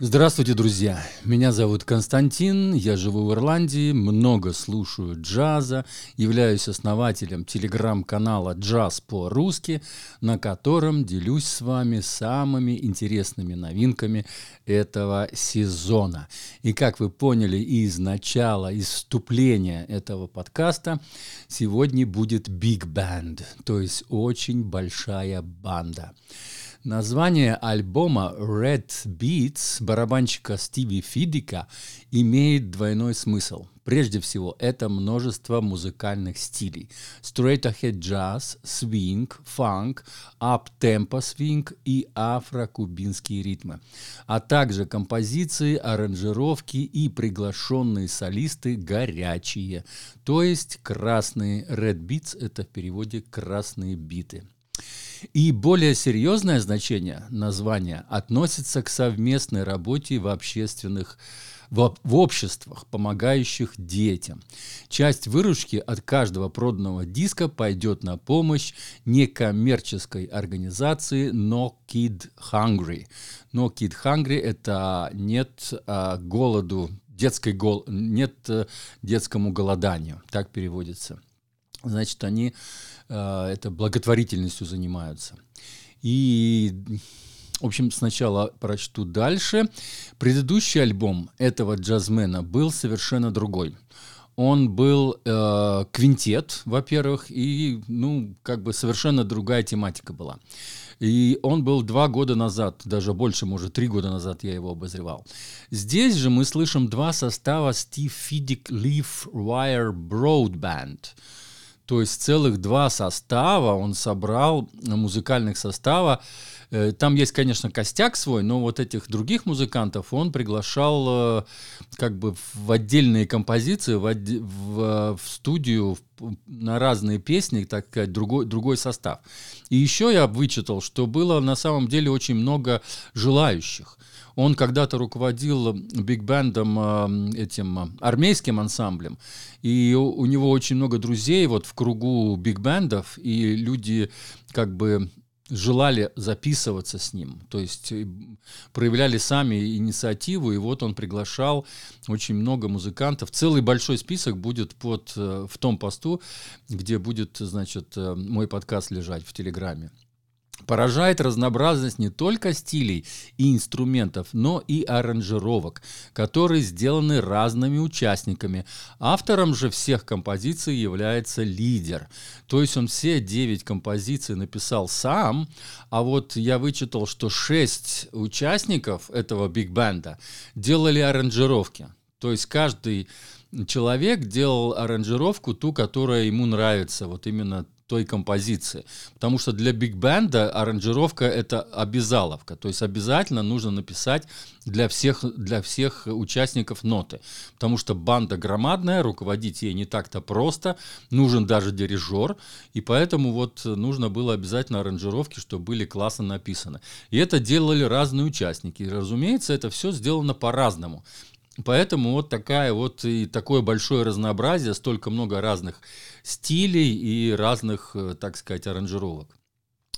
Здравствуйте, друзья! Меня зовут Константин, я живу в Ирландии, много слушаю джаза, являюсь основателем телеграм-канала «Джаз по-русски», на котором делюсь с вами самыми интересными новинками этого сезона. И как вы поняли из начала, из вступления этого подкаста, сегодня будет Big Band, то есть очень большая банда. Название альбома Red Beats барабанщика Стиви Фидика имеет двойной смысл. Прежде всего, это множество музыкальных стилей. Straight ahead jazz, swing, funk, up-tempo swing и афро-кубинские ритмы. А также композиции, аранжировки и приглашенные солисты горячие. То есть красные Red Beats – это в переводе «красные биты». И более серьезное значение названия относится к совместной работе в общественных в, обществах, помогающих детям. Часть выручки от каждого проданного диска пойдет на помощь некоммерческой организации No Kid Hungry. No Kid Hungry – это нет а, голоду, детской гол, нет а, детскому голоданию, так переводится. Значит, они Э, это благотворительностью занимаются. И, в общем, сначала прочту дальше. Предыдущий альбом этого джазмена был совершенно другой. Он был э, квинтет, во-первых, и, ну, как бы совершенно другая тематика была. И он был два года назад, даже больше, может, три года назад я его обозревал. Здесь же мы слышим два состава Steve Fiddick Leaf Wire Broadband – то есть целых два состава он собрал, э, музыкальных состава. Э, там есть, конечно, костяк свой, но вот этих других музыкантов он приглашал э, как бы в отдельные композиции, в, в, в студию в, на разные песни, так сказать, другой, другой состав. И еще я вычитал, что было на самом деле очень много желающих. Он когда-то руководил биг-бендом этим армейским ансамблем, и у него очень много друзей вот в кругу биг-бендов, и люди как бы желали записываться с ним, то есть э, проявляли сами инициативу, и вот он приглашал очень много музыкантов. Целый большой список будет под, э, в том посту, где будет, значит, э, мой подкаст лежать в Телеграме. Поражает разнообразность не только стилей и инструментов, но и аранжировок, которые сделаны разными участниками. Автором же всех композиций является лидер. То есть он все девять композиций написал сам, а вот я вычитал, что шесть участников этого биг-бенда делали аранжировки. То есть каждый человек делал аранжировку ту, которая ему нравится, вот именно той композиции. Потому что для биг-бенда аранжировка — это обязаловка. То есть обязательно нужно написать для всех, для всех участников ноты. Потому что банда громадная, руководить ей не так-то просто, нужен даже дирижер, и поэтому вот нужно было обязательно аранжировки, чтобы были классно написаны. И это делали разные участники. И, разумеется, это все сделано по-разному. Поэтому вот такая вот и такое большое разнообразие, столько много разных стилей и разных, э, так сказать, аранжировок.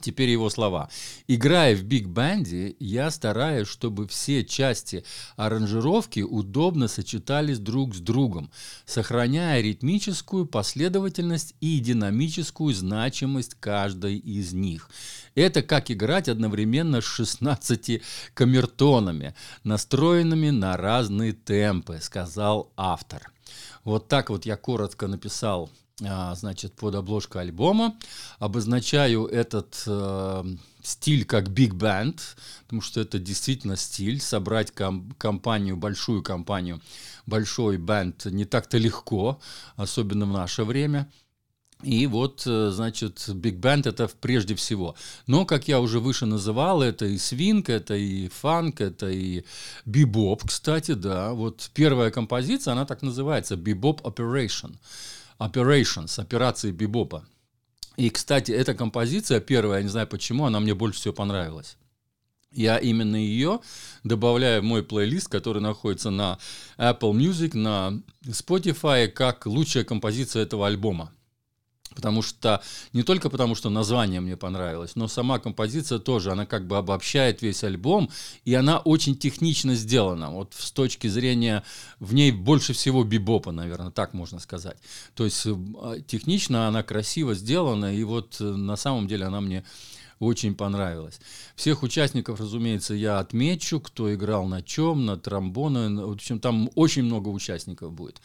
Теперь его слова. Играя в биг-банде, я стараюсь, чтобы все части аранжировки удобно сочетались друг с другом, сохраняя ритмическую последовательность и динамическую значимость каждой из них. Это как играть одновременно с 16 камертонами, настроенными на разные темпы, сказал автор. Вот так вот я коротко написал значит, под обложку альбома. Обозначаю этот э, стиль как big band, потому что это действительно стиль. Собрать ком- компанию, большую компанию, большой бенд не так-то легко, особенно в наше время. И вот, э, значит, биг бенд это прежде всего. Но, как я уже выше называл, это и свинг, это и фанк, это и бибоп, кстати, да. Вот первая композиция, она так называется, бибоп operation. Operations, операции Бибопа. И, кстати, эта композиция первая, я не знаю почему, она мне больше всего понравилась. Я именно ее добавляю в мой плейлист, который находится на Apple Music, на Spotify, как лучшая композиция этого альбома. Потому что не только потому, что название мне понравилось, но сама композиция тоже, она как бы обобщает весь альбом, и она очень технично сделана. Вот с точки зрения, в ней больше всего бибопа, наверное, так можно сказать. То есть э, технично она красиво сделана, и вот э, на самом деле она мне очень понравилась. Всех участников, разумеется, я отмечу, кто играл на чем, на тромбоны. В общем, там очень много участников будет.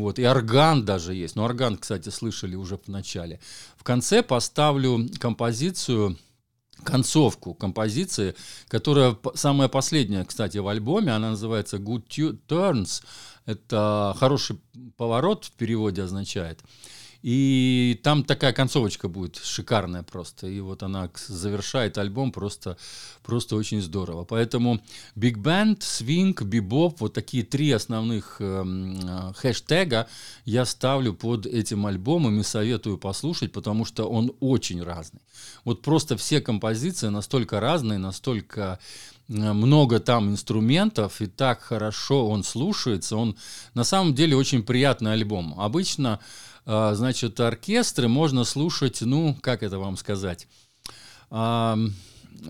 Вот, и орган даже есть. Но орган, кстати, слышали уже в начале. В конце поставлю композицию концовку композиции, которая самая последняя, кстати, в альбоме, она называется Good Turns. Это хороший поворот в переводе означает. И там такая концовочка будет шикарная просто. И вот она завершает альбом просто, просто очень здорово. Поэтому Big Band, Swing, Bebop, вот такие три основных э, хэштега я ставлю под этим альбомом и советую послушать, потому что он очень разный. Вот просто все композиции настолько разные, настолько много там инструментов, и так хорошо он слушается. Он на самом деле очень приятный альбом. Обычно значит, оркестры можно слушать, ну, как это вам сказать?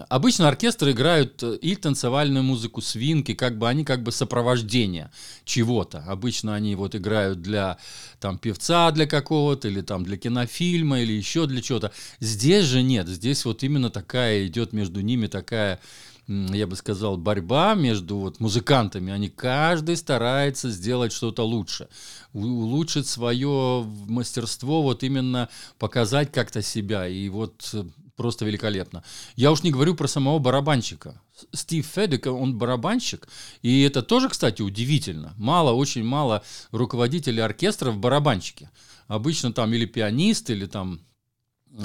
Обычно оркестры играют э, и танцевальную музыку, свинки, как бы они как бы сопровождение чего-то. Обычно они вот играют для там певца для какого-то, или там для кинофильма, или еще для чего-то. Здесь же нет, здесь вот именно такая идет между ними такая я бы сказал, борьба между вот музыкантами. Они каждый старается сделать что-то лучше, улучшить свое мастерство, вот именно показать как-то себя. И вот э, просто великолепно. Я уж не говорю про самого барабанщика. Стив Федек, он барабанщик, и это тоже, кстати, удивительно. Мало, очень мало руководителей оркестров барабанщики. Обычно там или пианист, или там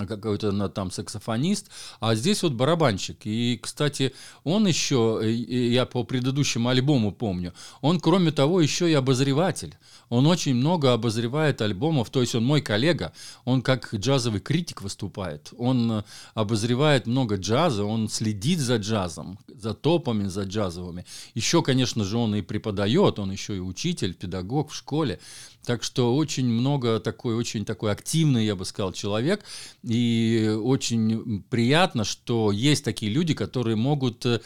какой-то там саксофонист, а здесь вот барабанщик. И, кстати, он еще, я по предыдущему альбому помню, он, кроме того, еще и обозреватель. Он очень много обозревает альбомов, то есть он мой коллега, он как джазовый критик выступает, он обозревает много джаза, он следит за джазом, за топами, за джазовыми. Еще, конечно же, он и преподает, он еще и учитель, педагог в школе. Так что очень много такой, очень такой активный, я бы сказал, человек. И очень приятно, что есть такие люди, которые могут э,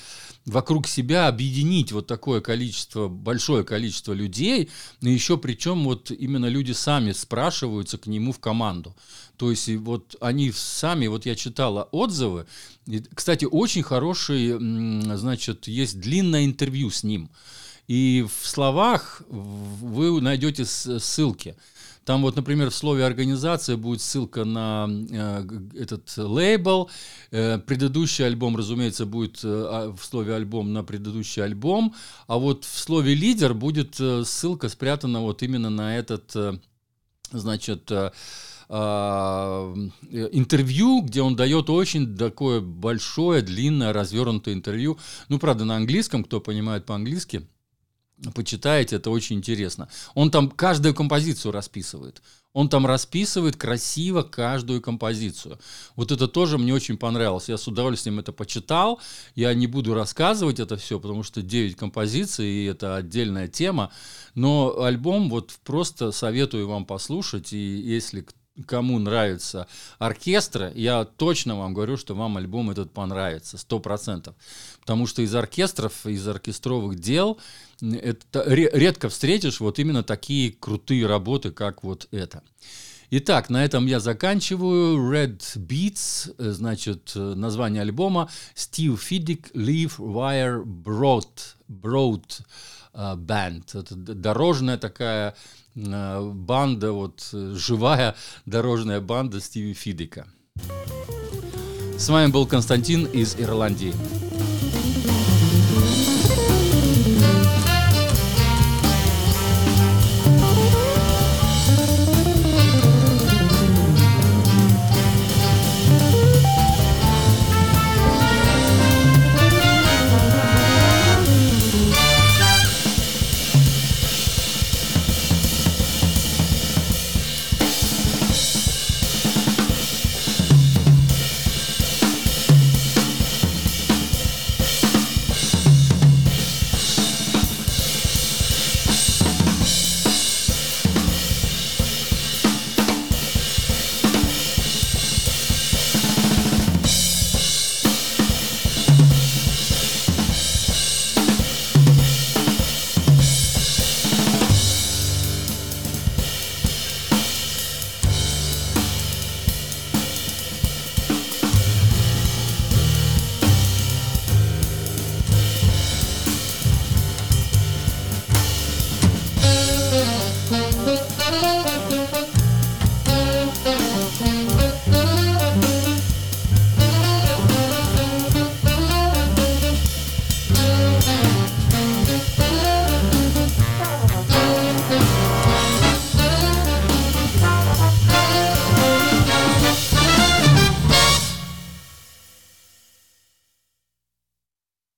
вокруг себя объединить вот такое количество, большое количество людей. И еще причем вот именно люди сами спрашиваются к нему в команду. То есть вот они сами, вот я читала отзывы, и, кстати, очень хороший, значит, есть длинное интервью с ним. И в словах вы найдете ссылки. Там вот, например, в слове «организация» будет ссылка на э, этот лейбл. Э, предыдущий альбом, разумеется, будет э, а, в слове «альбом» на предыдущий альбом. А вот в слове «лидер» будет э, ссылка спрятана вот именно на этот, э, значит, э, а, э, интервью, где он дает очень такое большое, длинное, развернутое интервью. Ну, правда, на английском, кто понимает по-английски – почитаете, это очень интересно. Он там каждую композицию расписывает. Он там расписывает красиво каждую композицию. Вот это тоже мне очень понравилось. Я с удовольствием это почитал. Я не буду рассказывать это все, потому что 9 композиций, и это отдельная тема. Но альбом вот просто советую вам послушать. И если кому нравится оркестры, я точно вам говорю, что вам альбом этот понравится, сто процентов. Потому что из оркестров, из оркестровых дел это редко встретишь вот именно такие крутые работы, как вот это. Итак, на этом я заканчиваю. Red Beats, э, значит, э, название альбома Steve Fiddick Leaf Wire Broad, Broad uh, Band. Это дорожная такая uh, банда, вот живая дорожная банда Стиви Фидика. С вами был Константин из Ирландии.